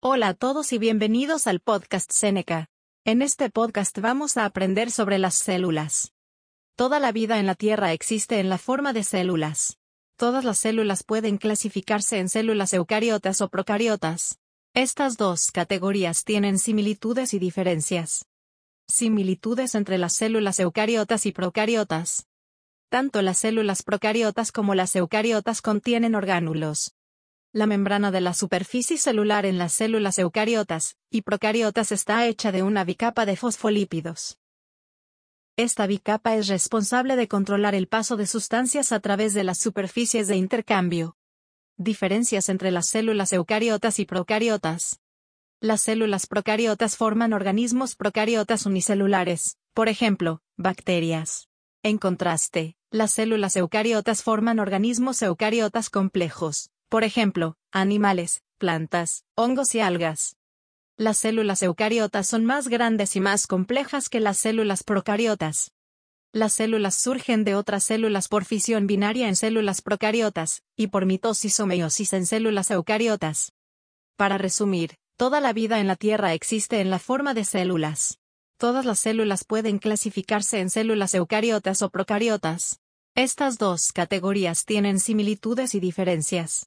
Hola a todos y bienvenidos al podcast Seneca. En este podcast vamos a aprender sobre las células. Toda la vida en la Tierra existe en la forma de células. Todas las células pueden clasificarse en células eucariotas o procariotas. Estas dos categorías tienen similitudes y diferencias. Similitudes entre las células eucariotas y procariotas. Tanto las células procariotas como las eucariotas contienen orgánulos. La membrana de la superficie celular en las células eucariotas y procariotas está hecha de una bicapa de fosfolípidos. Esta bicapa es responsable de controlar el paso de sustancias a través de las superficies de intercambio. Diferencias entre las células eucariotas y procariotas. Las células procariotas forman organismos procariotas unicelulares, por ejemplo, bacterias. En contraste, las células eucariotas forman organismos eucariotas complejos, por ejemplo, animales, plantas, hongos y algas. Las células eucariotas son más grandes y más complejas que las células procariotas. Las células surgen de otras células por fisión binaria en células procariotas, y por mitosis o meiosis en células eucariotas. Para resumir, toda la vida en la Tierra existe en la forma de células. Todas las células pueden clasificarse en células eucariotas o procariotas. Estas dos categorías tienen similitudes y diferencias.